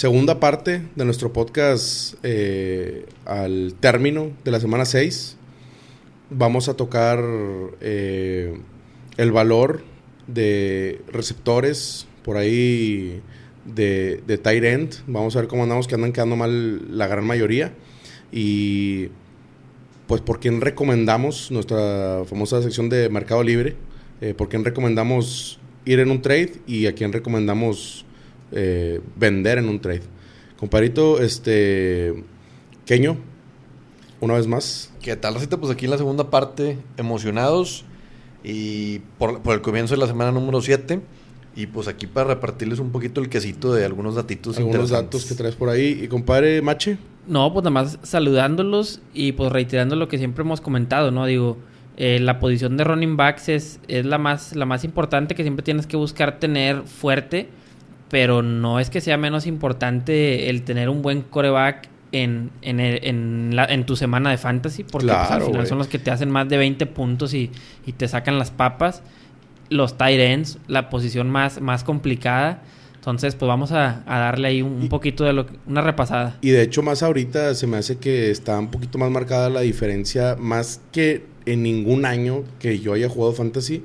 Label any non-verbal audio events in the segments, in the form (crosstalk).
segunda parte de nuestro podcast eh, al término de la semana 6. Vamos a tocar eh, el valor de receptores por ahí de, de tight end. Vamos a ver cómo andamos, que andan quedando mal la gran mayoría. Y pues por quién recomendamos nuestra famosa sección de Mercado Libre. Eh, por quién recomendamos ir en un trade y a quién recomendamos eh, vender en un trade. Comparito, este. Keño, una vez más. ¿Qué tal, Racita? Pues aquí en la segunda parte, emocionados y por, por el comienzo de la semana número 7. Y pues aquí para repartirles un poquito el quesito de algunos datitos Algunos datos que traes por ahí. Y compadre Mache. No, pues nada más saludándolos y pues reiterando lo que siempre hemos comentado, ¿no? Digo, eh, la posición de running backs es, es la, más, la más importante que siempre tienes que buscar tener fuerte, pero no es que sea menos importante el tener un buen coreback en, en, en, la- en tu semana de fantasy, porque pues, al final son los que te hacen más de 20 puntos y, y te sacan las papas. Los tight ends, la posición más, más complicada. Entonces, pues vamos a, a darle ahí un, poquito de lo que- una repasada. Y de hecho, más ahorita se me hace que está un poquito más marcada la diferencia, más que en ningún año que yo haya jugado fantasy,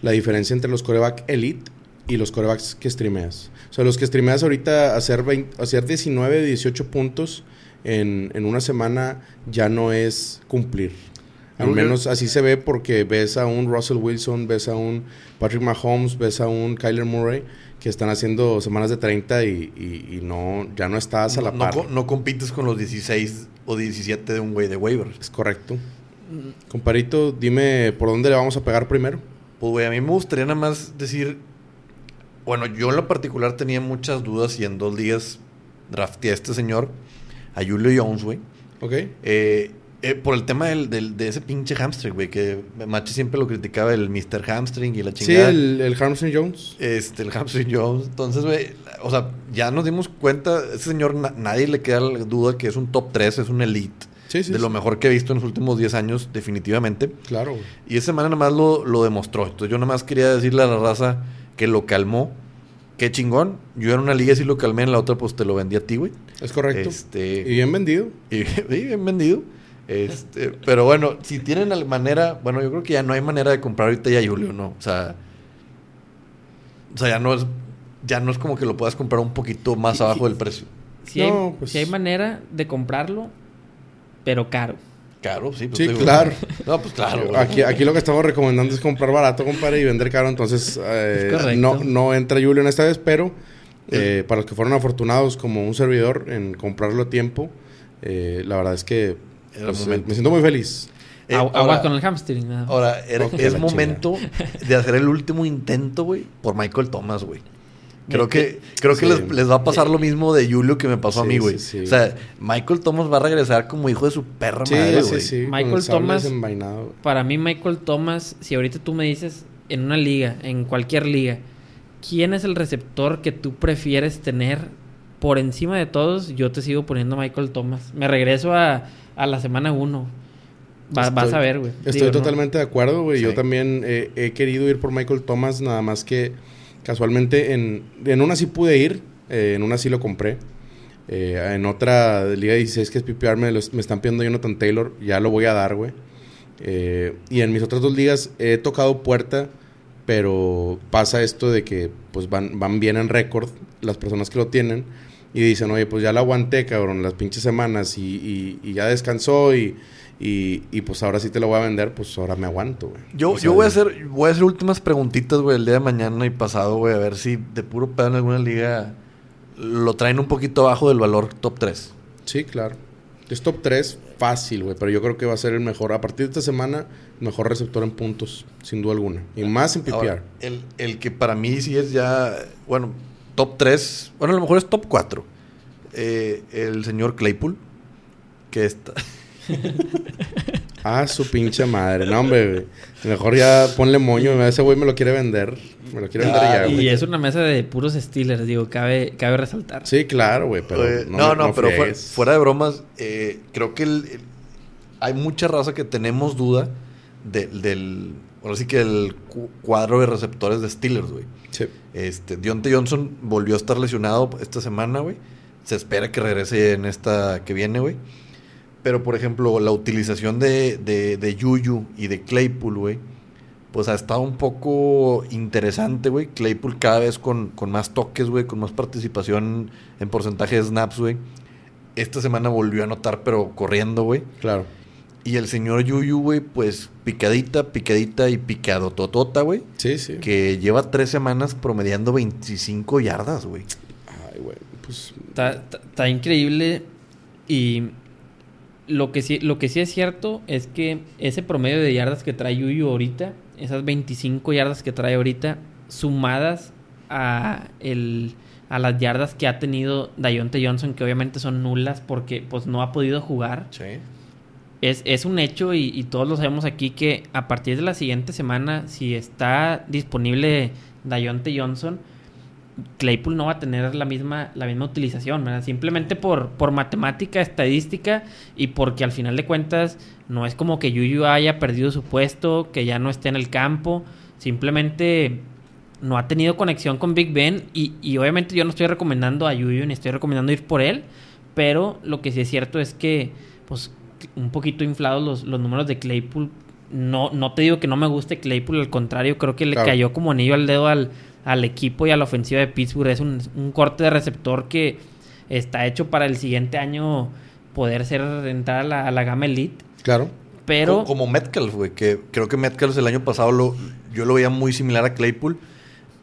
la diferencia entre los coreback elite y los corebacks que streameas. O sea, los que streameas ahorita hacer, 20 hacer 19, 18 puntos en, en una semana ya no es cumplir. Al menos así se ve porque ves a un Russell Wilson, ves a un Patrick Mahomes, ves a un Kyler Murray que están haciendo semanas de 30 y, y- y no ya no estás a la no, par. co- no compites con los 16 o 17 de un güey de waiver. Es correcto. Comparito, dime por dónde le vamos a pegar primero. Pues, güey, a mí me gustaría nada más decir. Bueno, yo en lo particular tenía muchas dudas y en dos días drafté a este señor, a Julio Jones, güey. ¿Ok? Eh, eh, por el tema del, del- de ese pinche hamstring, güey, que Machi siempre lo criticaba, el Mr. Hamstring y la Sí, chingada. el, el Harmson Jones. Este, el hamstring Jones. Entonces, güey, o sea, ya nos dimos cuenta, ese señor, na- nadie le queda la duda que es un top 3, es un elite. Sí, sí. de lo sí. mejor que he visto en los últimos 10 años, definitivamente. Claro. güey. Y esa semana nada más lo, lo demostró. Entonces yo nada más quería decirle a la raza que lo calmó. Qué chingón. Yo en una liga sí lo calmé, en la otra pues te lo vendí a ti, güey. Es correcto. Este, Y bien vendido. y (laughs) sí, bien vendido. Este, pero bueno, si tienen la manera, bueno, yo creo que ya no hay manera de comprar ahorita ya Julio, ¿no? O sea, o sea, ya no es ya no es como que lo puedas comprar un poquito más abajo del precio. Si, No, hay, pues- si hay manera de comprarlo, pero caro. Caro, sí. pues, Sí, digo, claro. (laughs) No, pues claro. güey. Aquí, aquí lo que estamos recomendando es comprar barato, compadre, y vender caro. Entonces, eh, no, no entra Julio en esta vez, pero eh, para los que fueron afortunados como un servidor en comprarlo a tiempo, eh, la verdad es que pues, momento. me siento muy feliz. Eh, ahora- Aguas con el hamstring. nada. Ahora, es momento de hacer el último intento, güey, por Michael Thomas, güey. Creo que, creo que Sí. les, les va a pasar lo mismo de Julio que me pasó a mí, güey. sí, sí. O sea, Michael Thomas va a regresar como hijo de su perra Sí, madre, sí, güey. Michael Thomas-. Para mí, Michael Thomas, si ahorita tú me dices en una liga, en cualquier liga, ¿quién es el receptor que tú prefieres tener por encima de todos? Yo te sigo poniendo Michael Thomas. Me regreso a, a la semana 1. vas Estoy- a ver, güey. Estoy Digo, no- totalmente de acuerdo, güey. Yo también eh, he querido ir por Michael Thomas, nada más que casualmente en, en una sí pude ir, eh, en una sí lo compré. Eh, en otra Liga 16 que es PPR me, están pidiendo Jonathan Taylor, ya lo voy a dar, güey. Eh, y en mis otras dos ligas he tocado puerta, pero pasa esto de que pues van, van bien en récord las personas que lo tienen y dicen, oye, pues ya la aguanté, cabrón, las pinches semanas y ya descansó y, y, y, pues ahora sí te lo voy a vender, pues ahora me aguanto, güey. Yo, O sea, yo voy a hacer, voy a hacer últimas preguntitas, güey, el día de mañana y pasado, güey, a ver si de puro pedo en alguna liga lo traen un poquito abajo del valor top 3. Sí, claro. Es top 3 fácil, güey, pero yo creo que va a ser el mejor. A partir de esta semana, mejor receptor en puntos, sin duda alguna. Y más en PPR. Ahora, el, el que para mí sí es ya, bueno, top 3, bueno, a lo mejor es top 4. el señor Claypool, que está... (laughs) Ah, su pinche madre. No, hombre, güey. Mejor ya ponle moño. Ese güey me lo quiere vender. Me lo quiere vender Ah, ya, Y güey. es una mesa de puros Steelers, digo, cabe, cabe resaltar. Sí, claro, güey, pero no, no, me- no, no pero fuera, fuera de bromas, eh, creo que el- el- hay mucha raza que tenemos duda de- del, ahora sí que el cu- cuadro de receptores de Steelers, güey. Sí. Este, Dionte Johnson volvió a estar lesionado esta semana, güey. se espera que regrese en esta que viene, güey. Pero, por ejemplo, la utilización de, de, de Yuyu y de Claypool, güey, pues ha estado un poco interesante, güey. Claypool cada vez con, con más toques, güey, con más participación en porcentaje de snaps, güey. Esta semana volvió a anotar, pero corriendo, güey. Claro. Y el señor Yuyu, güey, pues picadita, picadita y picado totota, güey. Sí, sí. Que lleva tres semanas promediando 25 yardas, güey. Ay, güey. Pues. Está, increíble y lo que, sí, lo que sí es cierto es que ese promedio de yardas que trae Yuyu ahorita, esas 25 yardas que trae ahorita, sumadas a, el, a las yardas que ha tenido Dayonte Johnson, que obviamente son nulas porque pues no ha podido jugar, Sí. es, es un hecho y, y todos lo sabemos aquí que a partir de la siguiente semana, si está disponible Dayonte Johnson, Claypool no va a tener la misma, la misma utilización, ¿verdad? Simplemente por, por matemática, estadística y porque al final de cuentas no es como que Yuyu haya perdido su puesto, que ya no esté en el campo, simplemente no ha tenido conexión con Big Ben y, y obviamente yo no estoy recomendando a Yuyu ni estoy recomendando ir por él, pero lo que sí es cierto es que pues un poquito inflados los, los números de Claypool. No, no te digo que no me guste Claypool, al contrario, creo que le Claro. cayó como anillo al dedo al, al equipo y a la ofensiva de Pittsburgh. Es un, un corte de receptor que está hecho para el siguiente año poder ser entrar a la, a la gama elite. Claro. Pero Co- Como Metcalf, güey, que creo que Metcalf el año pasado lo, yo lo veía muy similar a Claypool.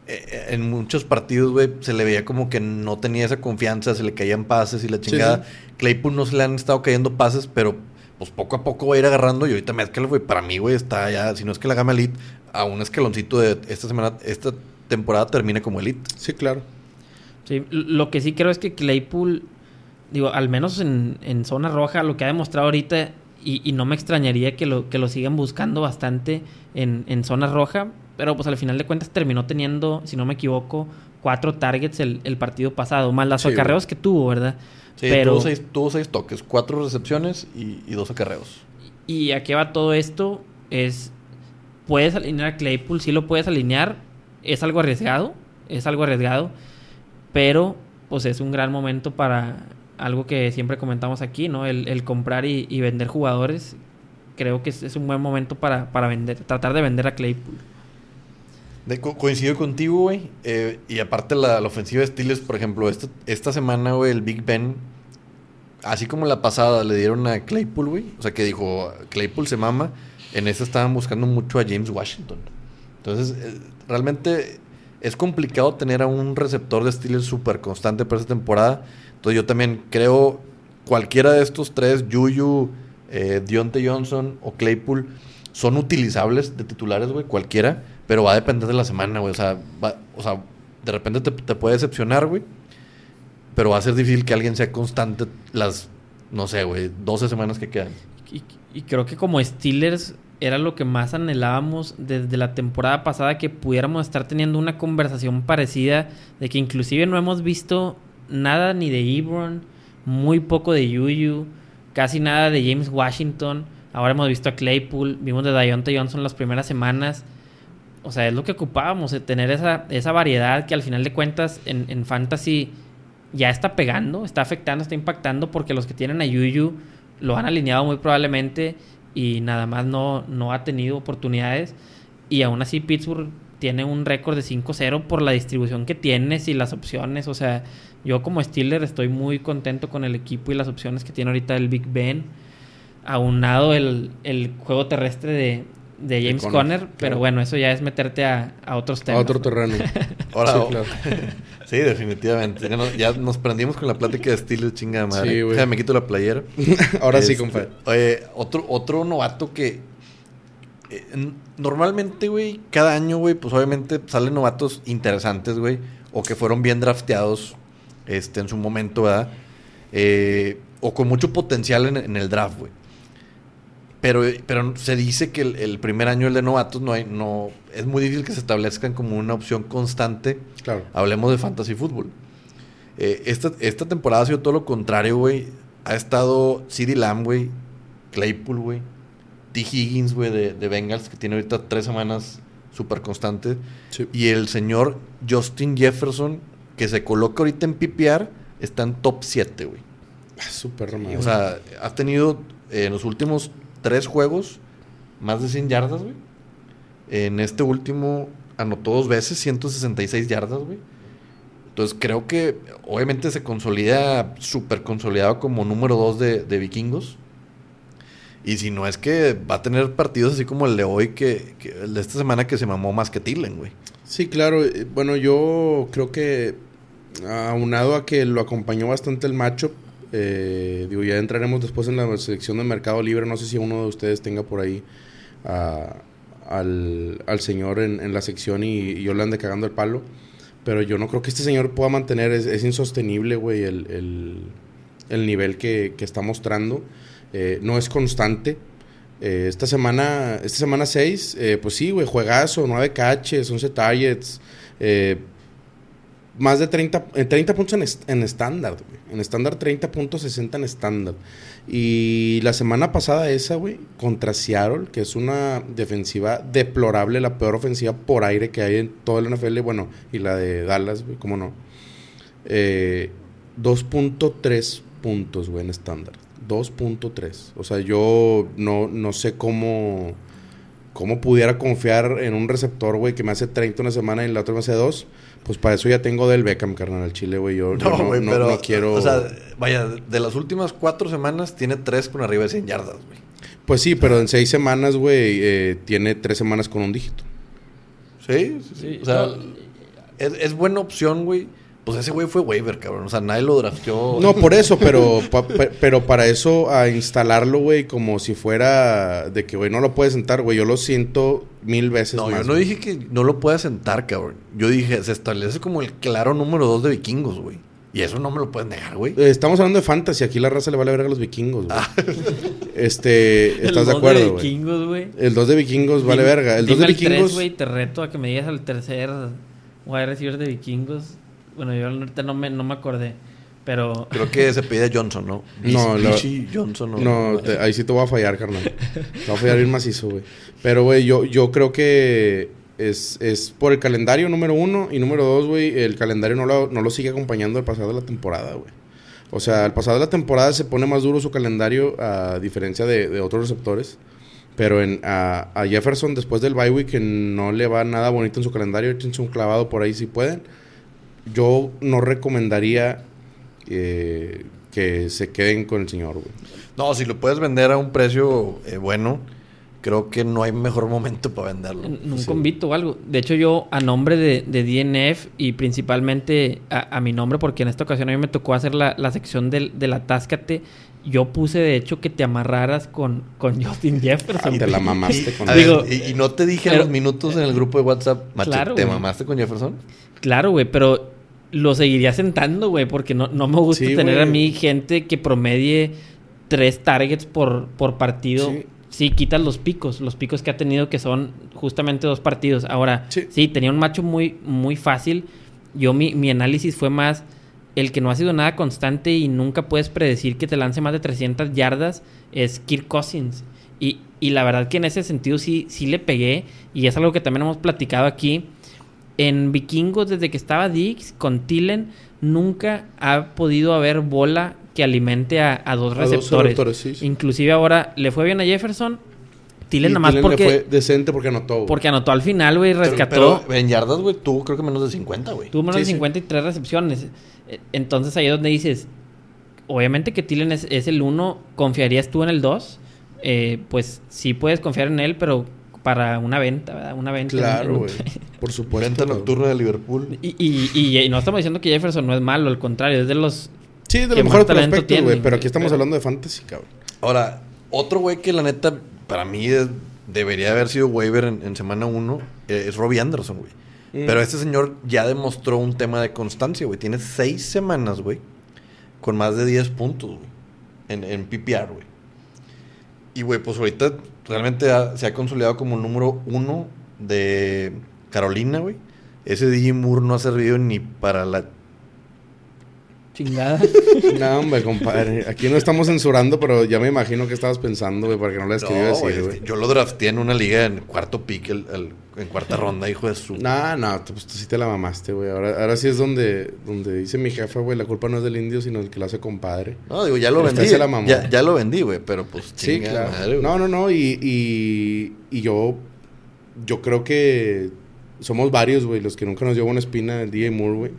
Eh, eh, en muchos partidos, güey, se le veía como que no tenía esa confianza, se le caían pases y la chingada. Claypool no se le han estado cayendo pases, pero pues poco a poco va a ir agarrando. Y ahorita Metcalf, güey, para mí, güey, está ya, si no es que la gama elite, a un escaloncito de esta semana, esta temporada termine como elite. Sí, claro. Sí, lo que sí creo es que Claypool, digo, al menos en, en zona roja, lo que ha demostrado ahorita, y, y no me extrañaría que lo, que lo sigan buscando bastante en, en zona roja, pero pues al final de cuentas terminó teniendo, si no me equivoco, cuatro targets el, el partido pasado, más las Sí, acarreos que tuvo, ¿verdad? Sí, pero, tuvo, seis, tuvo seis toques, cuatro recepciones y, y dos acarreos. ¿Y a qué va todo esto? Es, puedes alinear a Claypool, sí lo puedes alinear, es algo arriesgado, es algo arriesgado, pero pues es un gran momento para algo que siempre comentamos aquí, ¿no? El, comprar y, vender jugadores. Creo que es, un buen momento para, para vender, tratar de vender a Claypool. Coincido contigo, güey. Eh, y aparte la, la ofensiva de Steelers, por ejemplo, esta, esta semana, güey, el Big Ben, así como la pasada le dieron a Claypool, güey. O sea, que dijo, Claypool se mama. En esta estaban buscando mucho a James Washington. Entonces, eh, realmente es complicado tener a un receptor de Steelers súper constante para esta temporada. Entonces, yo también creo cualquiera de estos tres, Juju, eh, Deontay Johnson o Claypool, son utilizables de titulares, güey, cualquiera, pero va a depender de la semana, güey. O sea, va- o sea de repente te, te puede decepcionar, güey, pero va a ser difícil que alguien sea constante las, no sé, güey, 12 semanas que quedan. Y, y creo que como Steelers era lo que más anhelábamos desde la temporada pasada, que pudiéramos estar teniendo una conversación parecida, de que inclusive no hemos visto nada ni de Ebron, muy poco de Yuyu, casi nada de James Washington. Ahora hemos visto a Claypool, vimos de Dionte Johnson las primeras semanas. O sea, es lo que ocupábamos, tener esa, esa variedad que al final de cuentas en, en Fantasy ya está pegando, está afectando, está impactando, porque los que tienen a Yuyu lo han alineado muy probablemente y nada más no, no ha tenido oportunidades. Y aún así Pittsburgh tiene un récord de 5-0 por la distribución que tienes y las opciones. O sea, yo como Steeler estoy muy contento con el equipo y las opciones que tiene ahorita el Big Ben. Aunado el, el juego terrestre de, de James Conner, Conner. claro. Pero bueno, eso ya es meterte a, a otros A temas. otro ¿no? terreno. (laughs) Ahora, Sí, o- claro. sí, definitivamente. Ya nos, ya nos prendimos con la plática de Steelers, chinga madre. Sí, güey. Déjame, me quito la playera. (laughs) Ahora sí, Este, compa. Oye, otro, otro novato que. eh, normalmente, güey, cada año, güey, pues obviamente salen novatos interesantes, güey. O que fueron bien drafteados este, en su momento, ¿verdad? Eh, o con mucho potencial en, en el draft, güey. Pero, pero se dice que el, el primer año, el de novatos, no hay, no, es muy difícil que se establezcan como una opción constante Claro. Hablemos de fantasy fútbol. Eh, esta, esta temporada ha sido todo lo contrario, güey. Ha estado CeeDee Lamb, güey. Claypool, güey. T. Higgins, güey, de, de Bengals, que tiene ahorita tres semanas súper constante. Sí. Y el señor Justin Jefferson, que se coloca ahorita en PPR, está en top 7, güey. Ah, Súper romántico. O sea, ha tenido eh, en los últimos tres juegos más de 100 yardas, güey. En este último anotó dos veces, 166 yardas, güey. Entonces creo que obviamente se consolida súper consolidado como número 2 de, vikingos. Y si no es que va a tener partidos así como el de hoy, que, que el de esta semana que se mamó más que Tillen, güey. Sí, claro. eh, Bueno, yo creo que aunado a que lo acompañó bastante el matchup, eh, digo, ya entraremos después en la selección de Mercado Libre. No sé si uno de ustedes tenga por ahí al, al señor en, la sección y, y yo le ande cagando el palo. Pero yo no creo que este señor pueda mantener, es, insostenible, güey, el, el- el nivel que, que está mostrando. Eh, no es constante. Eh, esta semana, esta semana 6, pues sí, güey, juegazo, 9 catches, 11 targets, más de 30, eh, 30 puntos en, est- en estándar, güey. En estándar 30 puntos, 60 en estándar. Y la semana pasada esa, güey, contra Seattle, que es una defensiva deplorable, la peor ofensiva por aire que hay en todo el NFL, bueno, y la de Dallas, güey, cómo no. Eh, 2.3 puntos, güey, en estándar. 2.3. O sea, yo no, no sé cómo, cómo pudiera confiar en un receptor, güey, que me hace 30 una semana y la otra me hace 2. Pues para eso ya tengo del Beckham, carnal, al Chile, güey. Yo yo no, güey, no- pero. no quiero... O sea, vaya, de las últimas cuatro semanas tiene tres con arriba de 100 yardas, güey. Pues sí, pero en seis semanas, güey, eh, tiene tres semanas con un dígito. Sí, sí, sí. Sí, O sea, no. es, es buena opción, güey. Pues ese güey fue waiver, cabrón. O sea, nadie lo drafteó. No, por eso, pero, pa- pe- pero para eso a instalarlo, güey, como si fuera de que, güey, no lo puedes sentar, güey. Yo lo siento mil veces No, más. yo no güey. dije que no lo pueda sentar, cabrón. Yo dije, se establece como el claro número dos de vikingos, güey. Y eso no me lo puedes negar, güey. Eh, Estamos hablando de fantasy. Aquí la raza le vale verga a los vikingos, güey. Ah. (laughs) Este, El ¿estás de dos acuerdo, güey? vikingos, güey. El 2 de vikingos vale verga. El 2 dime de el tres, vikingos. güey, te reto a que me digas al tercer wide receiver de vikingos. Bueno, yo ahorita no me, no me acordé. Pero Creo que se pide Johnson, ¿no? (laughs) No, Johnson, ¿no? No, te- ahí sí te voy a fallar, carnal. (laughs) Te voy a fallar bien macizo, güey. Pero, güey, yo, yo creo que es, es por el calendario, número uno. Y número dos, güey, el calendario no lo, no lo sigue acompañando al pasado de la temporada, güey. O sea, al pasado de la temporada se pone más duro su calendario a diferencia de, de otros receptores. Pero en, a, a Jefferson, después del bye week, que no le va nada bonito en su calendario, échense un clavado por ahí si pueden. Yo no recomendaría eh, que se queden con el señor, güey. No, si lo puedes vender a un precio eh, bueno, creo que no hay mejor momento para venderlo. en en un Sí. convito o algo. De hecho, yo a nombre de, de DNF y principalmente a, a mi nombre, porque en esta ocasión a mí me tocó hacer la, la sección del, del Atáscate, yo puse de hecho que te amarraras con, con Justin (laughs) Jefferson. Ah, te la mamaste con (laughs) Digo, ver, y, y no te dije a los minutos en el grupo de WhatsApp, macho, Claro, ¿te mamaste con Jefferson? Claro, güey, pero lo seguiría sentando, güey, porque no, no me gusta Sí, tener a mí gente que promedie tres targets por, por partido. Sí. Sí. quitas los picos, los picos que ha tenido que son justamente dos partidos. Ahora, Sí. sí, tenía un macho muy, muy fácil. Yo mi, mi análisis fue más el que no ha sido nada constante y nunca puedes predecir que te lance más de 300 yardas es Kirk Cousins. Y, y la verdad que en ese sentido sí, sí le pegué y es algo que también hemos platicado aquí. En Vikingos, desde que estaba Dix con Tillen, nunca ha podido haber bola que alimente a, a dos A dos receptores. receptores, sí, sí. Inclusive ahora le fue bien a Jefferson. Tillen Y nada más Thielen le porque, fue decente porque anotó. porque anotó al final, güey, rescató. Pero, en yardas, güey, tuvo creo que menos de 50, güey. Tuvo menos Sí, de sí. 53 recepciones. Eh, Entonces ahí es donde dices, obviamente que Tillen es, es el 1, ¿confiarías tú en el 2? pues sí puedes confiar en él, pero para una venta, ¿verdad? Una venta. en- en Claro, un- güey. (laughs) Por supuesto. Venta nocturna de Liverpool. Y, y, y- y no estamos diciendo que Jefferson no es malo, al contrario, es de los... Sí, de los mejores prospectos, güey. Pero aquí estamos pero- hablando de fantasy, cabrón. Ahora, otro güey que la neta, para mí es- debería haber sido waiver en, en semana 1 es Robbie Anderson, güey. Mm. Pero este señor ya demostró un tema de constancia, güey. Tiene seis semanas, güey, con más de 10 puntos, güey, en, en PPR, güey. Y, güey, pues ahorita realmente ha- se ha consolidado como el número uno de Carolina, güey. Ese DJ Moore no ha servido ni para la... Chingada. (laughs) No, hombre, compadre. Aquí no estamos censurando, pero ya me imagino que estabas pensando, güey, para que no les quería No, decir, güey. yo lo drafté en una liga en cuarto pick el, el en cuarta ronda, hijo de su. No, no, pues tú sí te la mamaste, güey. Ahora, ahora sí es donde, donde dice mi jefa, güey, la culpa no es del indio, sino el que lo hace compadre. No, digo, ya lo vendí. se la mamó. Ya, ya lo vendí, güey, pero pues Sí, chinga claro. madre, güey. no, no, no. Y, y, y yo, yo creo que somos varios, güey, los que nunca nos llevó una espina el DJ Moore, güey.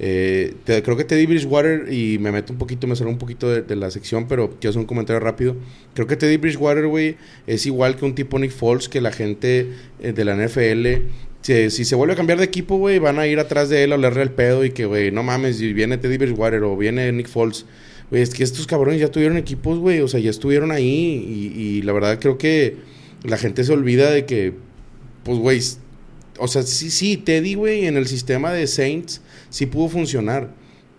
Eh, creo que Teddy Bridgewater, y me meto un poquito, me sale un poquito de, la sección, pero quiero hacer un comentario rápido. Creo que Teddy Bridgewater, güey, es igual que un tipo Nick Foles, que la gente eh, de la NFL, si, se vuelve a cambiar de equipo, güey, van a ir atrás de él a olerle el pedo y que, güey, no mames, viene Teddy Bridgewater o viene Nick Foles. Güey, es que estos cabrones ya tuvieron equipos, güey, o sea, ya estuvieron ahí y, y la verdad creo que la gente se olvida de que, pues, güey, o sea, sí, sí, Teddy, güey, en el sistema de Saints sí pudo funcionar,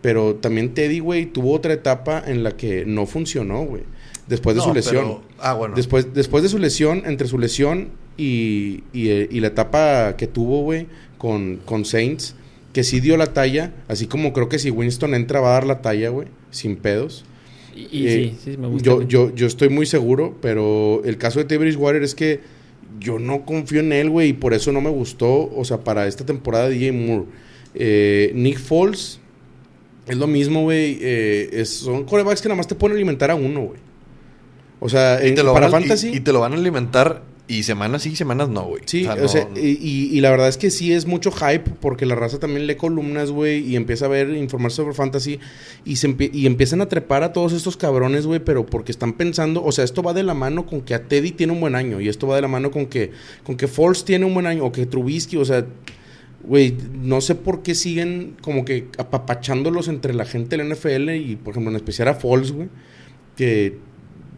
pero también Teddy, güey, tuvo otra etapa en la que no funcionó, güey, después de No, su lesión. pero- ah, bueno. Después, después de su lesión, entre su lesión y, y, eh, y la etapa que tuvo, güey, con, con Saints, que sí dio la talla, así como creo que si Winston entra va a dar la talla, güey, sin pedos. Y, y Eh, sí, sí, me gusta. Yo, yo, yo estoy muy seguro, pero el caso de Teddy Bridgewater es que yo no confío en él, güey, y por eso no me gustó, o sea, para esta temporada de DJ Moore. Eh, Nick Foles es lo mismo, güey, eh, son corebacks que nada más te pueden alimentar a uno, güey. O sea, en- Y te lo para y- fantasy... Y, te lo van a alimentar y semanas sí, semanas no, güey. Sí, O o sea, no- y, y- y la verdad es que sí es mucho hype porque la raza también lee columnas, güey, y empieza a ver, informarse sobre fantasy y, se y empiezan a trepar a todos estos cabrones, güey, pero porque están pensando, o sea, esto va de la mano con que a Teddy tiene un buen año y esto va de la mano con que, con que Foles tiene un buen año o que Trubisky, o sea, güey, no sé por qué siguen como que apapachándolos entre la gente del NFL y, por ejemplo, en especial a Foles, güey, que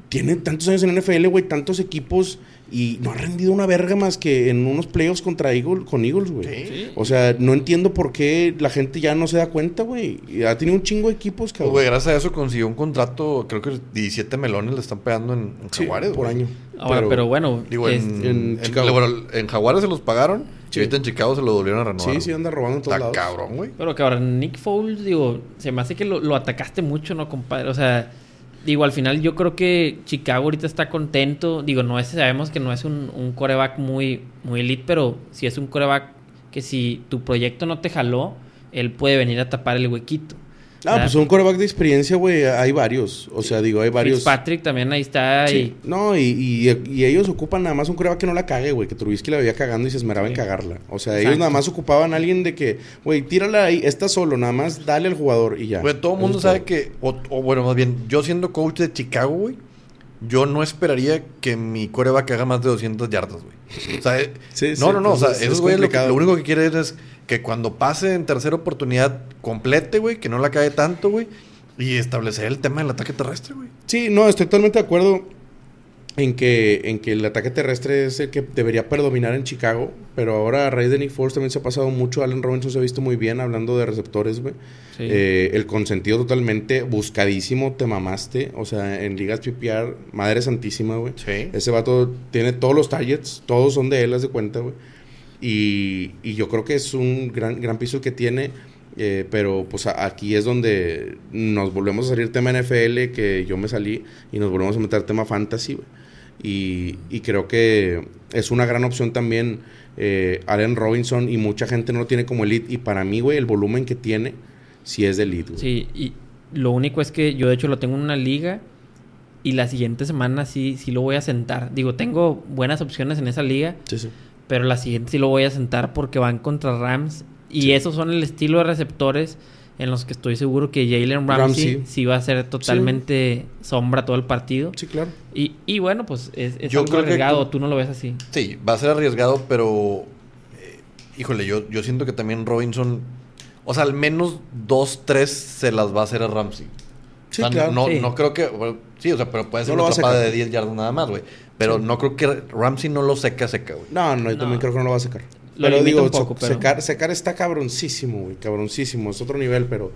tiene tantos años en NFL, güey, tantos equipos y no ha rendido una verga más que en unos playoffs contra Eagles, con Eagles, güey. Sí. O sea, no entiendo por qué la gente ya no se da cuenta, güey. Y Ha tenido un chingo de equipos, cabrón. güey, gracias a eso consiguió un contrato, creo que 17 melones le están pegando en, en Sí, Jaguares, por año. Ahora, pero, bueno, Digo, es- en, en en- Chicago. bueno, en Jaguares se los pagaron Sí. y ahorita en Chicago se lo volvieron a renovar. Sí, sí, anda robando en todos Está lados. cabrón, güey. Pero que ahora Nick Foles, digo, se me hace que lo, lo atacaste mucho, ¿no, compadre? O sea, digo, al final yo creo que Chicago ahorita está contento. Digo, no es, sabemos que no es un, un coreback muy, muy elite, pero si es un coreback que si tu proyecto no te jaló, él puede venir a tapar el huequito. Ah, pues un coreback de experiencia, güey, hay varios. O sea, digo, hay varios. Fitzpatrick también ahí está. Sí. No, y, y- y ellos ocupan nada más un coreback que no la cague, güey. Que Trubisky la veía cagando y se esmeraba en cagarla. O sea, Exacto. ellos nada más ocupaban a alguien de que, güey, tírala ahí, está solo, nada más dale al jugador y ya. Güey, todo el mundo sabe todo. que, o, o bueno, más bien, yo siendo coach de Chicago, güey, yo no esperaría que mi coreback haga más de 200 yardas, güey. O sea, Sí, (laughs) sí, no, no, no, o pues sea, es- esos es güeyes lo, lo único que quieren es que cuando pase en tercera oportunidad complete, güey, que no la cae tanto, güey, y establecer el tema del ataque terrestre, güey. Sí, no, estoy totalmente de acuerdo en que, en que el ataque terrestre es el que debería predominar en Chicago, pero ahora a raíz de Nick Foles también se ha pasado mucho. Allen Robinson se ha visto muy bien hablando de receptores, güey. Sí. Eh, el consentido totalmente buscadísimo, te mamaste. O sea, en ligas PPR, madre santísima, güey. Sí. Ese vato tiene todos los targets, todos son de él, haz de cuenta, güey. Y, y yo creo que es un gran, gran piso que tiene. eh, pero pues aquí es donde nos volvemos a salir tema NFL, que yo me salí, y nos volvemos a meter tema fantasy. Y, y creo que es una gran opción también eh, Allen Robinson, y mucha gente no lo tiene como elite. Y para mí, güey, el volumen que tiene, sí es de elite, güey. Sí, y lo único es que yo de hecho lo tengo en una liga y la siguiente semana sí, sí lo voy a sentar. Digo, tengo buenas opciones en esa liga, Sí, sí. Pero la siguiente sí lo voy a sentar porque van contra Rams. Y esos son el estilo de receptores en los que estoy seguro que Jalen Ramsey, Ramsey. sí va a ser totalmente sombra todo el partido. Sí, claro. Y, y bueno, pues es, es Yo algo creo que arriesgado, con- tú no lo ves así. Sí, va a ser arriesgado, pero. eh, híjole, yo, yo siento que también Robinson. O sea, al menos dos, tres se las va a hacer a Ramsey. Sí, O sea, claro. No, Sí. no creo que. bueno, sí, o sea, pero puede ser No una va a atrapada secar. de 10 yardas nada más, güey. Pero no creo que Ramsey no lo seca, seca, güey. No, no, yo No. también creo que no lo va a sacar. Lo pero digo, un poco, pero- Secar, secar está cabroncísimo, güey, cabroncísimo. Es otro nivel, pero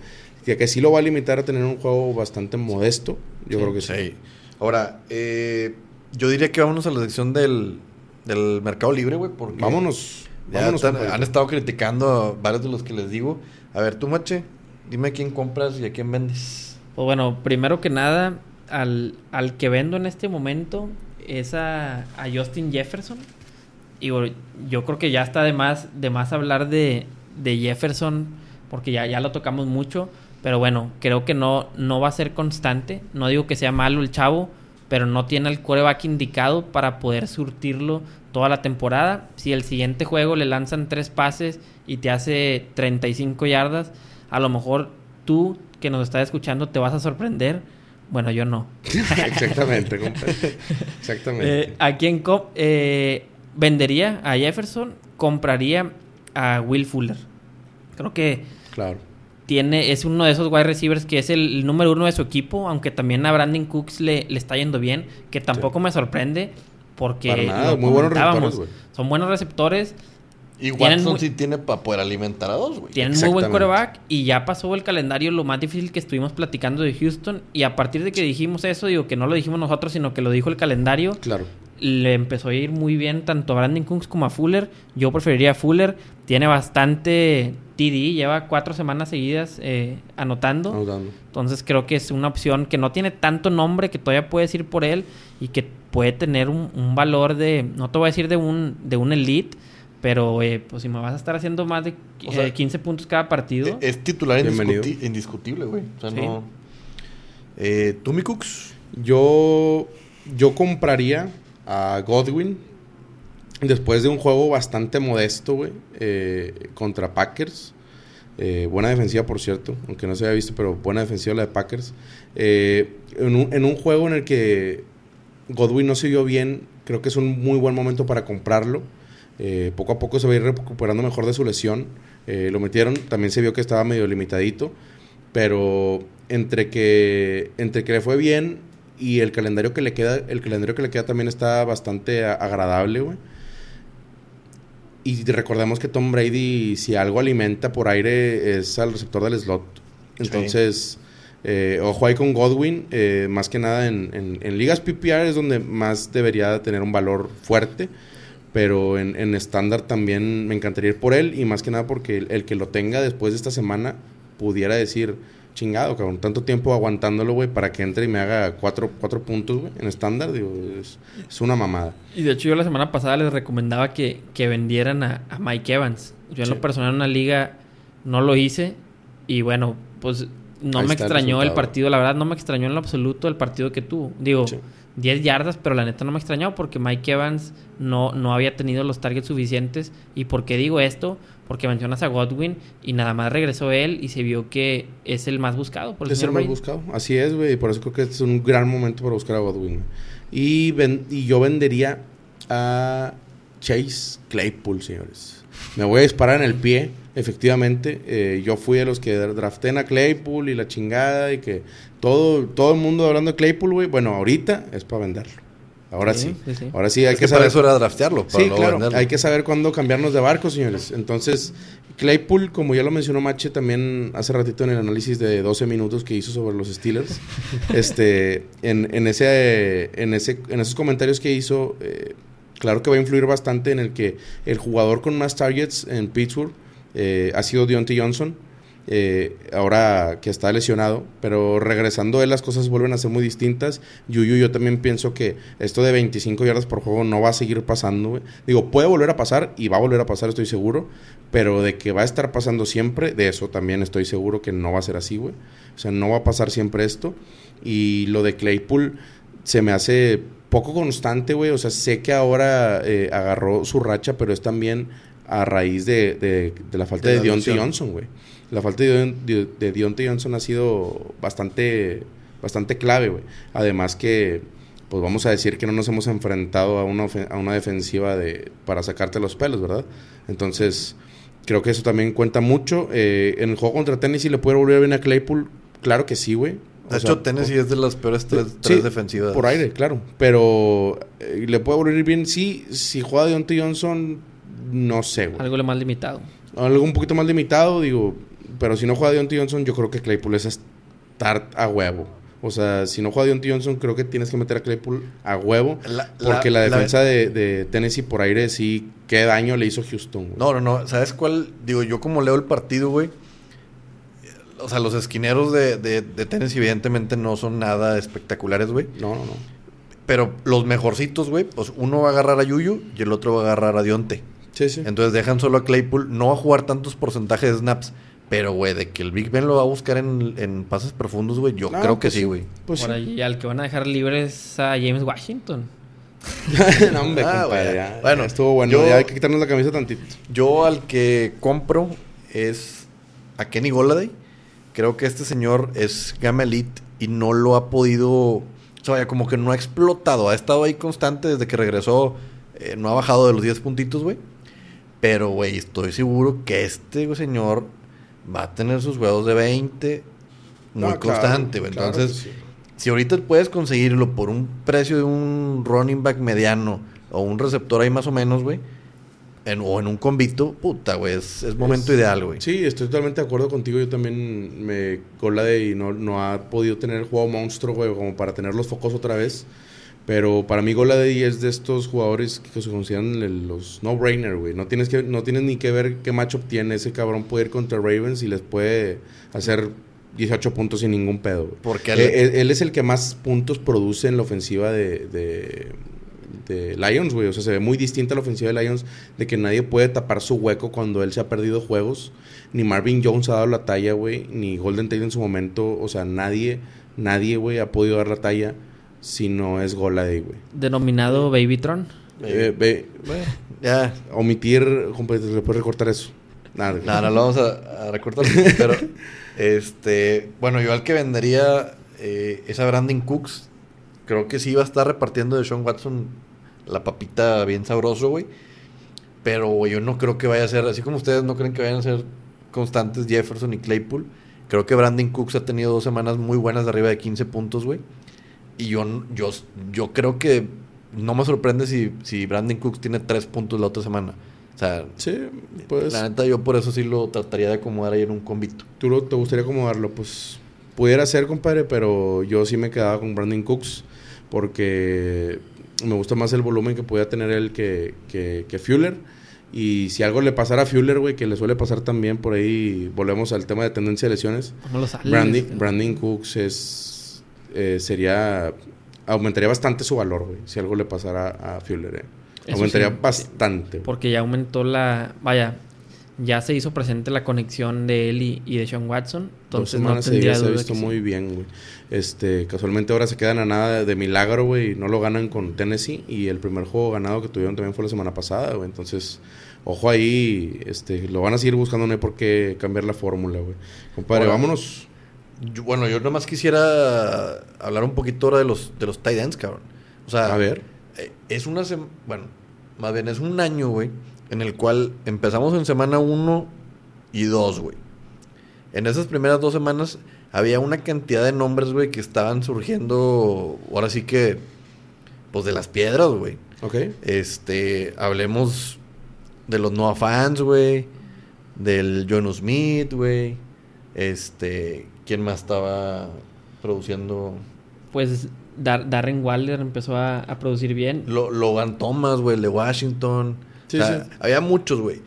que, que sí lo va a limitar a tener un juego bastante modesto. Yo Sí. creo que sí. Sí. Ahora, eh, yo diría que vámonos a la sección del, del mercado libre, güey. Porque Vámonos. ya vámonos, están- han estado criticando a varios de los que les digo. A ver, tú, Mache, dime a quién compras y a quién vendes. Pues bueno, primero que nada, al, al que vendo en este momento es a, Justin Jefferson. digo, yo creo que ya está de más, de más hablar de, de Jefferson, porque ya, ya lo tocamos mucho. Pero bueno, creo que no, no va a ser constante. No digo que sea malo el chavo, pero no tiene el coreback indicado para poder surtirlo toda la temporada. Si el siguiente juego le lanzan tres pases y te hace 35 yardas, a lo mejor tú que nos estás escuchando te vas a sorprender. Bueno, yo no. (laughs) Exactamente, compadre. Exactamente. Eh, ¿A quién eh, vendería? ¿A Jefferson? ¿Compraría a Will Fuller? Creo que Claro. tiene, es uno de esos wide receivers que es el, el número uno de su equipo, aunque también a Brandon Cooks le, le está yendo bien, que tampoco me sorprende porque nada, muy buenos son buenos receptores, Y Tienen Watson muy- sí tiene para poder alimentar a dos, güey. tienen muy buen quarterback y ya pasó el calendario lo más difícil que estuvimos platicando de Houston y a partir de que dijimos eso, digo que no lo dijimos nosotros, sino que lo dijo el calendario, Claro. le empezó a ir muy bien tanto a Brandon Cooks como a Fuller. Yo preferiría a Fuller. Tiene bastante TD, lleva cuatro semanas seguidas eh, anotando. Anotando. Entonces creo que es una opción que no tiene tanto nombre, que todavía puedes ir por él y que puede tener un, un valor de, no te voy a decir de un, de un elite, pero eh, pues si me vas a estar haciendo más de O sea, eh, 15 puntos cada partido, Eh, Es titular indiscuti- indiscutible, güey. O sea, Sí. no. Eh, ¿Tú, mi Cooks? Yo, yo compraría a Godwin después de un juego bastante modesto, güey, eh, contra Packers. Eh, buena defensiva, por cierto, aunque no se había visto, pero buena defensiva la de Packers. Eh, en, un, en un juego en el que Godwin no se vio bien, creo que es un muy buen momento para comprarlo. Eh, poco a poco se va a ir recuperando mejor de su lesión. Eh, lo metieron, también se vio que estaba medio limitadito, pero entre que, entre que le fue bien y el calendario que le queda, el calendario que le queda también está bastante agradable, güey. Y recordemos que Tom Brady, si algo alimenta por aire, es al receptor del slot. Entonces, eh, ojo ahí con Godwin, eh, más que nada en, en- en ligas PPR es donde más debería tener un valor fuerte. Pero en en estándar también me encantaría ir por él. Y más que nada porque el, el que lo tenga después de esta semana pudiera decir, chingado, cabrón, tanto tiempo aguantándolo, güey, para que entre y me haga cuatro, cuatro puntos, güey, en estándar. Digo, es, es una mamada. Y de hecho yo la semana pasada les recomendaba que, que vendieran a, a Mike Evans. Yo en Sí. lo personal en una liga no lo hice. Y bueno, pues no Ahí me el extrañó el, partido. La verdad no me extrañó en lo absoluto el partido que tuvo. Digo, Sí. 10 yardas, pero la neta no me extrañó porque Mike Evans no, no había tenido los targets suficientes. ¿Y por qué digo esto? Porque mencionas a Godwin y nada más regresó él y se vio que es el más buscado por el Es el más buscado. Así es, güey. Y por eso creo que es un gran momento para buscar a Godwin. Y, ven- y yo vendería a Chase Claypool, señores. Me voy a disparar en el pie, efectivamente. Eh, yo fui de los que draften a Claypool y la chingada y que todo, todo el mundo hablando de Claypool, güey. Bueno, ahorita es para venderlo. Ahora sí. Sí, sí, sí. Ahora sí hay Es que que para saber. eso era draftearlo, para Sí, claro. venderlo. Hay que saber cuándo cambiarnos de barco, señores. Entonces, Claypool, como ya lo mencionó Mache también hace ratito en el análisis de 12 minutos que hizo sobre los Steelers, (laughs) este, en, en ese, en, ese, en esos comentarios que hizo, eh, claro que va a influir bastante en el que el jugador con más targets en Pittsburgh eh, ha sido Deontay Johnson. Eh, ahora que está lesionado, pero regresando él las cosas vuelven a ser muy distintas. Yuyu, yo también pienso que esto de 25 yardas por juego no va a seguir pasando. güey. Digo, puede volver a pasar y va a volver a pasar, estoy seguro, pero de que va a estar pasando siempre, de eso también estoy seguro que no va a ser así, güey. O sea, no va a pasar siempre esto. Y lo de Claypool se me hace poco constante, güey. O sea, sé que ahora eh, agarró su racha, pero es también a raíz de, de- de la falta De de, Deontay. Johnson, güey. La falta de, de, de Deontay Johnson ha sido bastante, bastante clave, güey. Además que, pues vamos a decir que no nos hemos enfrentado a una, ofen- a una defensiva de, para sacarte los pelos, ¿verdad? Entonces, creo que eso también cuenta mucho. Eh, en el juego contra Tennessee le puede volver bien a Claypool. Claro que sí, güey. O De sea, hecho, Tennessee es de las peores tres, Sí, tres defensivas. Por aire, claro. Pero eh, le puede volver bien. Sí, si juega Deontay Johnson, no sé, güey. Algo lo más limitado. Algo un poquito más limitado, digo. Pero si no juega Deontay Johnson, yo creo que Claypool es start a huevo. O sea, si no juega Deontay Johnson, creo que tienes que meter a Claypool a huevo. La- porque la, defensa de, de Tennessee por aire sí, qué daño le hizo Houston, güey. No, no, no. ¿Sabes cuál? Digo, yo como leo el partido, güey. O sea, los esquineros de, de, de Tennessee evidentemente no son nada espectaculares, güey. No, no, no. Pero los mejorcitos, güey, pues uno va a agarrar a Yuyu y el otro va a agarrar a Dionte. Sí, sí. Entonces dejan solo a Claypool. No va a jugar tantos porcentajes de snaps. Pero, güey, de que el Big Ben lo va a buscar en, en pases profundos, güey, yo No, creo que pues sí, güey. Pues Por sí. ahí, al que van a dejar libre es a James Washington. (laughs) no, hombre, Ah, compadre, ya, Bueno, ya estuvo bueno. yo- Ya hay que quitarnos la camisa tantito. Yo al que compro es a Kenny Goladay. Creo que este señor es gama elite y no lo ha podido... O sea, vaya, como que no ha explotado. Ha estado ahí constante desde que regresó. eh, no ha bajado de los 10 puntitos, güey. Pero, güey, estoy seguro que este señor va a tener sus juegos de 20 muy Ah, constante, claro Entonces, sí. si ahorita puedes conseguirlo por un precio de un running back mediano o un receptor ahí más o menos, güey, en- o en un convito, puta, güey, es, es momento Es- ideal, güey. Sí, estoy totalmente de acuerdo contigo. Yo también me cola de y no, no ha podido tener el juego monstruo, güey, como para tener los focos otra vez. Pero para mí Goladay es de estos jugadores que se consideran los no-brainer, güey. No tienes, que, no tienes ni que ver qué matchup tiene. Ese cabrón puede ir contra Ravens y les puede hacer 18 puntos sin ningún pedo. güey. Porque él, él- él es el que más puntos produce en la ofensiva de, de, de Lions, güey. O sea, se ve muy distinta la ofensiva de Lions de que nadie puede tapar su hueco cuando él se ha perdido juegos. Ni Marvin Jones ha dado la talla, güey. Ni Golden Tate en su momento. O sea, nadie, nadie, güey, ha podido dar la talla si no es Goladay, güey. Denominado Babytron. Eh, Bueno, ya, omitir, ¿le puedes recortar eso? Nada. no, no lo vamos a, a recortar, pero, este, bueno, yo al que vendería eh, es a Brandon Cooks. Creo que sí va a estar repartiendo de Sean Watson la papita bien sabroso, güey. Pero güey, yo no creo que vaya a ser, así como ustedes no creen que vayan a ser constantes Jefferson y Claypool. Creo que Brandon Cooks ha tenido dos semanas muy buenas de arriba de 15 puntos, güey. Y yo, yo, yo creo que no me sorprende si, si Brandon Cooks tiene tres puntos la otra semana. O sea, Sí, pues. la neta yo por eso sí lo trataría de acomodar ahí en un convito. ¿Tú lo- te gustaría acomodarlo? Pues pudiera ser, compadre, pero yo sí me quedaba con Brandon Cooks porque me gusta más el volumen que podía tener él que, que, que Fuller. Y si algo le pasara a Fuller, güey, que le suele pasar también por ahí, volvemos al tema de tendencia de lesiones. ¿Cómo lo? Brandon, Brandon Cooks es eh, sería aumentaría bastante su valor, güey, si algo le pasara a Fuller, eh. Aumentaría sí, bastante. Porque ya aumentó la... Vaya, ya se hizo presente la conexión de él y, y de Sean Watson. Dos Entonces no semanas tendría se ha visto que sí. muy bien, güey. Este, casualmente ahora se quedan a nada de, de milagro, güey, no lo ganan con Tennessee. Y el primer juego ganado que tuvieron también fue la semana pasada, güey. Entonces, ojo ahí, este, lo van a seguir buscando, no hay por qué cambiar la fórmula, güey. Compadre, Ahora, vámonos. Yo- bueno, yo nomás quisiera hablar un poquito ahora de los, de los tight ends, cabrón. O sea, A ver. eh, es una sem- bueno, más bien es un año, güey, en el cual empezamos en semana 1 y 2, güey. En esas primeras dos semanas había una cantidad de nombres, güey, que estaban surgiendo, ahora sí que, pues de las piedras, güey. Ok. Este, hablemos de los Noah Fans, güey. Del John Smith, güey. Este, ¿quién más estaba produciendo? Pues Dar- Darren Waller empezó a, a producir bien. Lo- Logan Thomas, güey, el de Washington. Sí, O sea, sí. Había muchos, güey.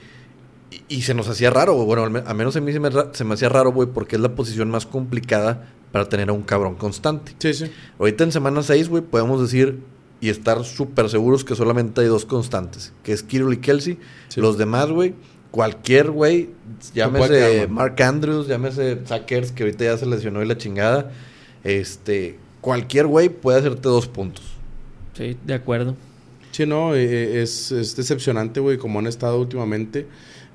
Y, y se nos hacía raro, güey. Bueno, al, me- al menos a mí se me, se me hacía raro, güey, porque es la posición más complicada para tener a un cabrón constante. Sí, sí. Ahorita en semana 6, güey, podemos decir y estar súper seguros que solamente hay dos constantes, que es Kirill y Kelsey. Sí. Los demás, güey, cualquier güey, llámese. Mark Andrews, llámese Sackers, que ahorita ya se lesionó y la chingada. Este, cualquier güey puede hacerte dos puntos. Sí, de acuerdo. Sí, no, eh, es, es decepcionante, güey, como han estado últimamente.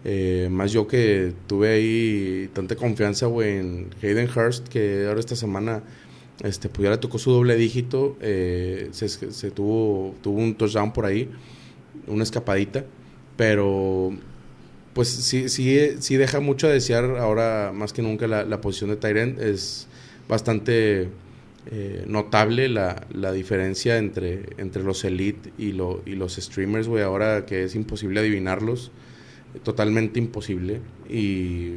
Eh, más yo que tuve ahí tanta confianza, güey, en Hayden Hurst, que ahora esta semana este, pues ya le tocó su doble dígito. eh, se, se tuvo, tuvo un touchdown por ahí, una escapadita. Pero, pues sí, sí, sí deja mucho a desear ahora más que nunca la, posición de Tyrant. Es bastante eh, notable la, la diferencia entre, entre los elite y, lo, y los streamers, güey, ahora que es imposible adivinarlos, totalmente imposible. Y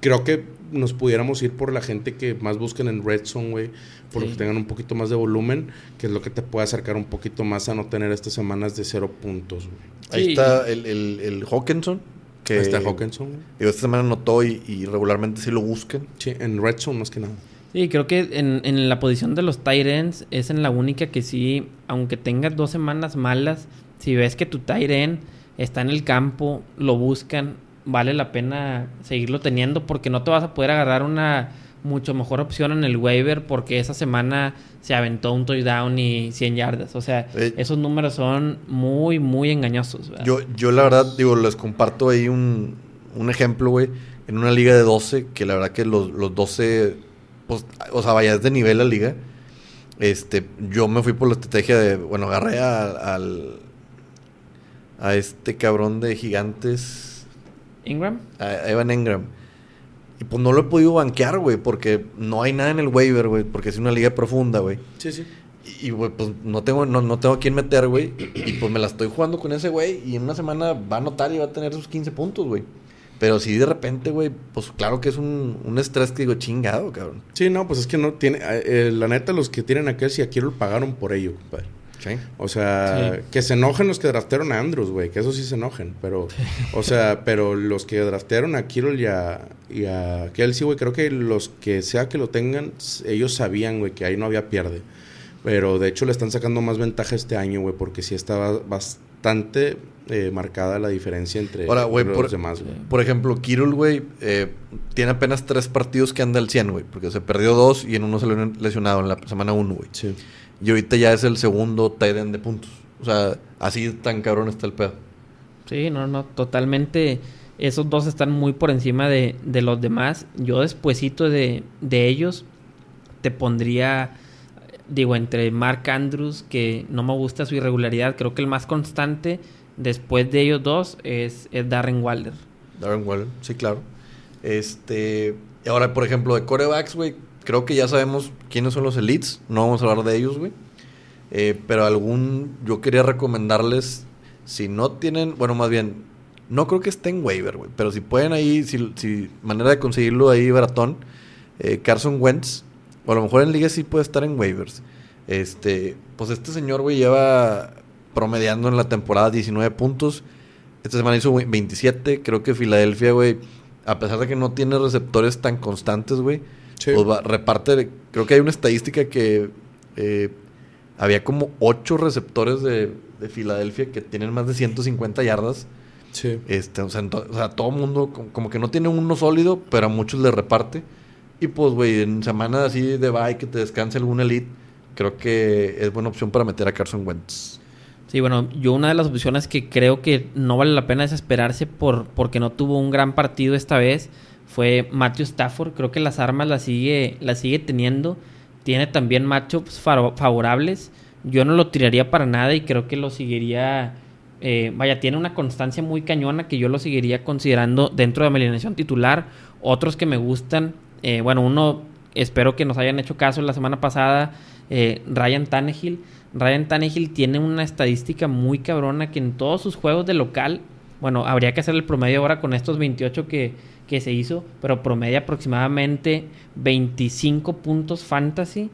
creo que nos pudiéramos ir por la gente que más busquen en Red Zone, güey, porque Sí. tengan un poquito más de volumen, que es lo que te puede acercar un poquito más a no tener estas semanas de cero puntos, güey. Ahí Sí. está el, el, el Hawkinson, que Ahí está Hawkinson, güey. digo, esta semana notó y, y regularmente sí lo buscan. Sí, en Red Zone más que nada. Sí, creo que en, en la posición de los tight ends es en la única que sí, aunque tengas dos semanas malas, si ves que tu tight end está en el campo, lo buscan, vale la pena seguirlo teniendo porque no te vas a poder agarrar una mucho mejor opción en el waiver porque esa semana se aventó un touchdown y 100 yardas. O sea, Eh, esos números son muy, muy engañosos. ¿verdad? Yo, yo la verdad, digo, les comparto ahí un, un ejemplo, güey. En una liga de 12, que la verdad que los, los 12, pues, o sea, vaya, es de nivel la liga. Este, yo me fui por la estrategia de, bueno, agarré a- al, a este cabrón de gigantes, Ingram. a, a Evan Engram. Y pues no lo he podido banquear, güey, porque no hay nada en el waiver, güey, porque es una liga profunda, güey. Sí, sí. Y, güey, pues no tengo, no, no tengo a quién meter, güey. Y pues me la estoy jugando con ese güey. Y en una semana va a anotar y va a tener sus 15 puntos, güey. Pero si de repente, güey, pues claro que es un, un estrés que digo, chingado, cabrón. Sí, no, pues es que no tiene. eh, la neta, los que tienen aquel, si aquí lo pagaron por ello, compadre. Sí. O sea, Sí. que se enojen los que draftearon a Andrews, güey, que eso sí se enojen, pero, o sea, pero los que draftearon a Kittle y a, y a Kelsey, güey, creo que los que sea que lo tengan, ellos sabían, güey, que ahí no había pierde. Pero de hecho le están sacando más ventaja este año, güey, porque sí estaba bastante eh, marcada la diferencia entre, Ahora, güey, entre por- los demás, güey. Por ejemplo, Kirul, güey, eh, tiene apenas tres partidos que anda al 100, güey. Porque se perdió dos y en uno se le lesionado en la semana 1, güey. Sí. Y ahorita ya es el segundo tight end de puntos. O sea, así tan cabrón está el pedo. Sí, no, no, totalmente. Esos dos están muy por encima de, de los demás. Yo despuesito de, de ellos te pondría, digo, entre Mark Andrews, que no me gusta su irregularidad. Creo que el más constante después de ellos dos es, es Darren Waller. Darren Waller, sí, claro. Este. Y ahora, por ejemplo, de corebacks, güey, creo que ya sabemos quiénes son los elites. No vamos a hablar de ellos, güey. Eh, pero algún. Yo quería recomendarles. Si no tienen. Bueno, más bien. No creo que esté en waiver, güey. Pero si pueden ahí. Si, manera de conseguirlo ahí, baratón. eh, Carson Wentz. O a lo mejor en liga sí puede estar en waivers. Este. Pues este señor, güey, lleva promediando en la temporada 19 puntos. Esta semana hizo güey, 27. Creo que Filadelfia, güey, a pesar de que no tiene receptores tan constantes, güey, Sí. pues va- reparte. Creo que hay una estadística que eh, había como 8 receptores de, de Filadelfia que tienen más de 150 yardas. Sí. Este, o sea, ento- o sea, todo el mundo como, como que no tiene uno sólido, pero a muchos le reparte. Y pues, güey, en semanas así de bye que te descanse algún elite, creo que es buena opción para meter a Carson Wentz. Sí, bueno, yo una de las opciones que creo que no vale la pena desesperarse por porque no tuvo un gran partido esta vez fue Matthew Stafford. Creo que las armas las sigue, las sigue teniendo. Tiene también matchups favorables. Yo no lo tiraría para nada y creo que lo seguiría. eh, vaya, tiene una constancia muy cañona que yo lo seguiría considerando dentro de mi alineación titular. Otros que me gustan, eh, bueno, uno espero que nos hayan hecho caso la semana pasada, eh, Ryan Tannehill. Ryan Tannehill tiene una estadística muy cabrona que en todos sus juegos de local, bueno, habría que hacer el promedio ahora con estos 28 que, que se hizo, pero promedia aproximadamente 25 puntos fantasy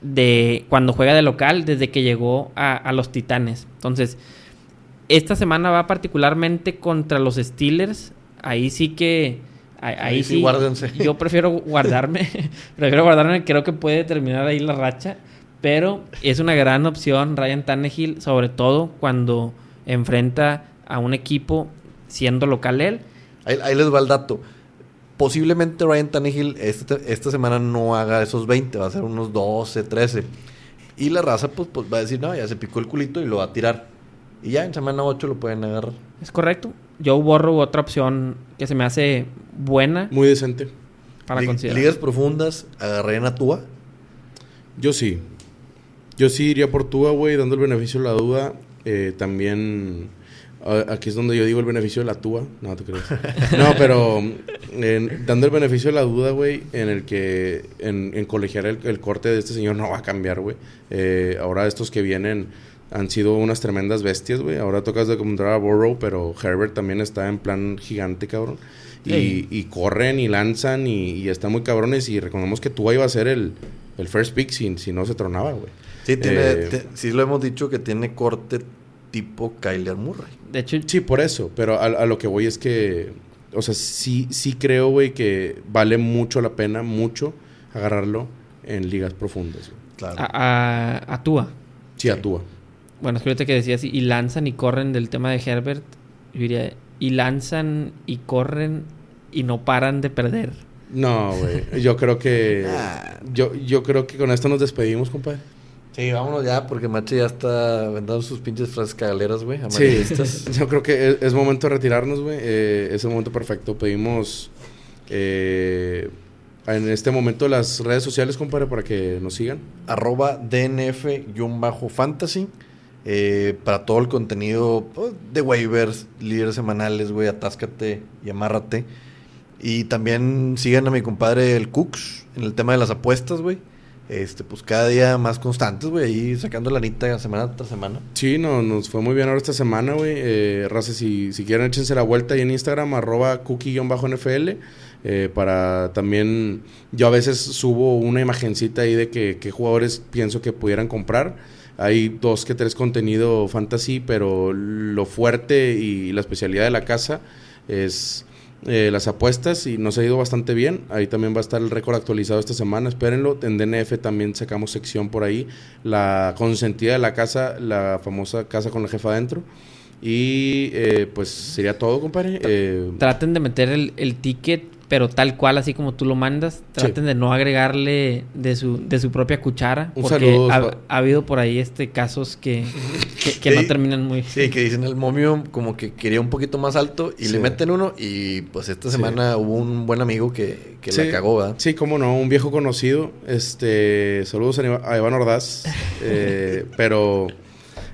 de cuando juega de local desde que llegó a, a los Titanes. Entonces, esta semana va particularmente contra los Steelers. Ahí sí que. Ahí, ahí sí. guárdense. (laughs) Yo prefiero guardarme. (laughs) prefiero guardarme. Creo que puede terminar ahí la racha. Pero es una gran opción Ryan Tannehill, sobre todo cuando enfrenta a un equipo siendo local él. Ahí, ahí les va el dato. Posiblemente Ryan Tannehill este- esta semana no haga esos 20, va a ser unos 12, 13. Y la raza pues, pues va a decir, no, ya se picó el culito y lo va a tirar. Y ya en semana 8 lo pueden agarrar. Es correcto. Joe Borro, otra opción que se me hace buena Muy decente. para Lig- considerar. Ligas profundas, agarrarían a Tua. Yo sí. Yo sí iría por Tua, güey, dando el beneficio de la duda. Eh, también. A- Aquí es donde yo digo el beneficio de la Tua. No te crees. No, pero. en- dando el beneficio de la duda, güey, en el que. En, en colegiar el, el corte de este señor no va a cambiar, güey. Eh, ahora estos que vienen han sido unas tremendas bestias, güey. Ahora tocas de encontrar a Burrow, pero Herbert también está en plan gigante, cabrón. Y, y corren y lanzan y, y están muy cabrones. Y recordemos que Tua iba a ser el, el first pick si, si no se tronaba, güey. Sí, tiene, Eh, te- sí lo hemos dicho que tiene corte tipo Kyler Murray. De hecho, Sí, por eso. Pero a, a lo que voy es que. O sea, sí, sí creo, güey, que vale mucho la pena, mucho, agarrarlo en ligas profundas. güey. Claro. A, a, a Tua. Sí, actúa. Bueno, es que ahorita que decías, y lanzan y corren del tema de Herbert, yo diría, y lanzan y corren y no paran de perder. No, güey. Yo creo que. (laughs) Ah. Yo, yo creo que con esto nos despedimos, compadre. Sí, vámonos ya, porque Machi ya está vendando sus pinches frases cagaleras, güey. Sí, (laughs) yo creo que es, es momento de retirarnos, güey. Eh, es el momento perfecto. Pedimos eh, en este momento las redes sociales, compadre, para que nos sigan. arroba DNF-fantasy. eh, para todo el contenido pues, de waivers, líderes semanales, güey, atáscate y amárrate. Y también sigan a mi compadre el Cooks en el tema de las apuestas, güey. Este, pues cada día más constantes, güey, ahí sacando la nita semana tras semana. Sí, no, nos fue muy bien ahora esta semana, güey. Eh, raza, si, si quieren, échense la vuelta ahí en Instagram, arroba cookie-nfl. eh, para también, yo a veces subo una imagencita ahí de que, qué jugadores pienso que pudieran comprar. Hay dos que tres contenido fantasy, pero lo fuerte y la especialidad de la casa es eh, las apuestas y nos ha ido bastante bien. Ahí también va a estar el récord actualizado esta semana, espérenlo. En DNF también sacamos sección por ahí. La consentida de la casa, la famosa casa con la jefa adentro. Y eh, pues sería todo, compadre. Eh, Traten de meter el, el ticket, pero tal cual, así como tú lo mandas. Traten de no agregarle de su, de su propia cuchara. Un porque saludo, ha, habido por ahí este casos que, que, que Sí. no terminan muy... Sí, que dicen el momio como que quería un poquito más alto y Sí. le meten uno y pues esta Sí. semana hubo un buen amigo que, que Sí. la cagó, ¿verdad? Sí, cómo no, un viejo conocido. Este, saludos a Iván Ordaz. (laughs) eh, pero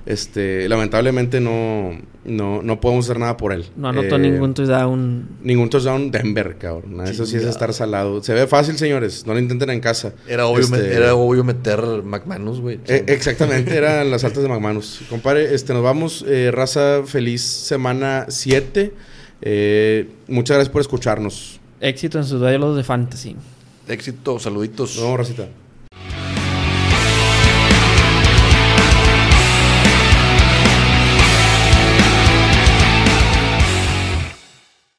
este, lamentablemente no, no, no podemos hacer nada por él. No anotó Eh, ningún touchdown. Ningún touchdown Denver, cabrón. Eso sí es estar salado. Se ve fácil, señores. No lo intenten en casa. Era obvio, Este, met- era obvio meter McManus, güey. eh, exactamente, eran las altas de McManus. Compadre, este, nos vamos. eh, raza, feliz semana 7. Eh, muchas gracias por escucharnos. Éxito en sus duelos de fantasy. Éxito, saluditos. Nos vemos, racita.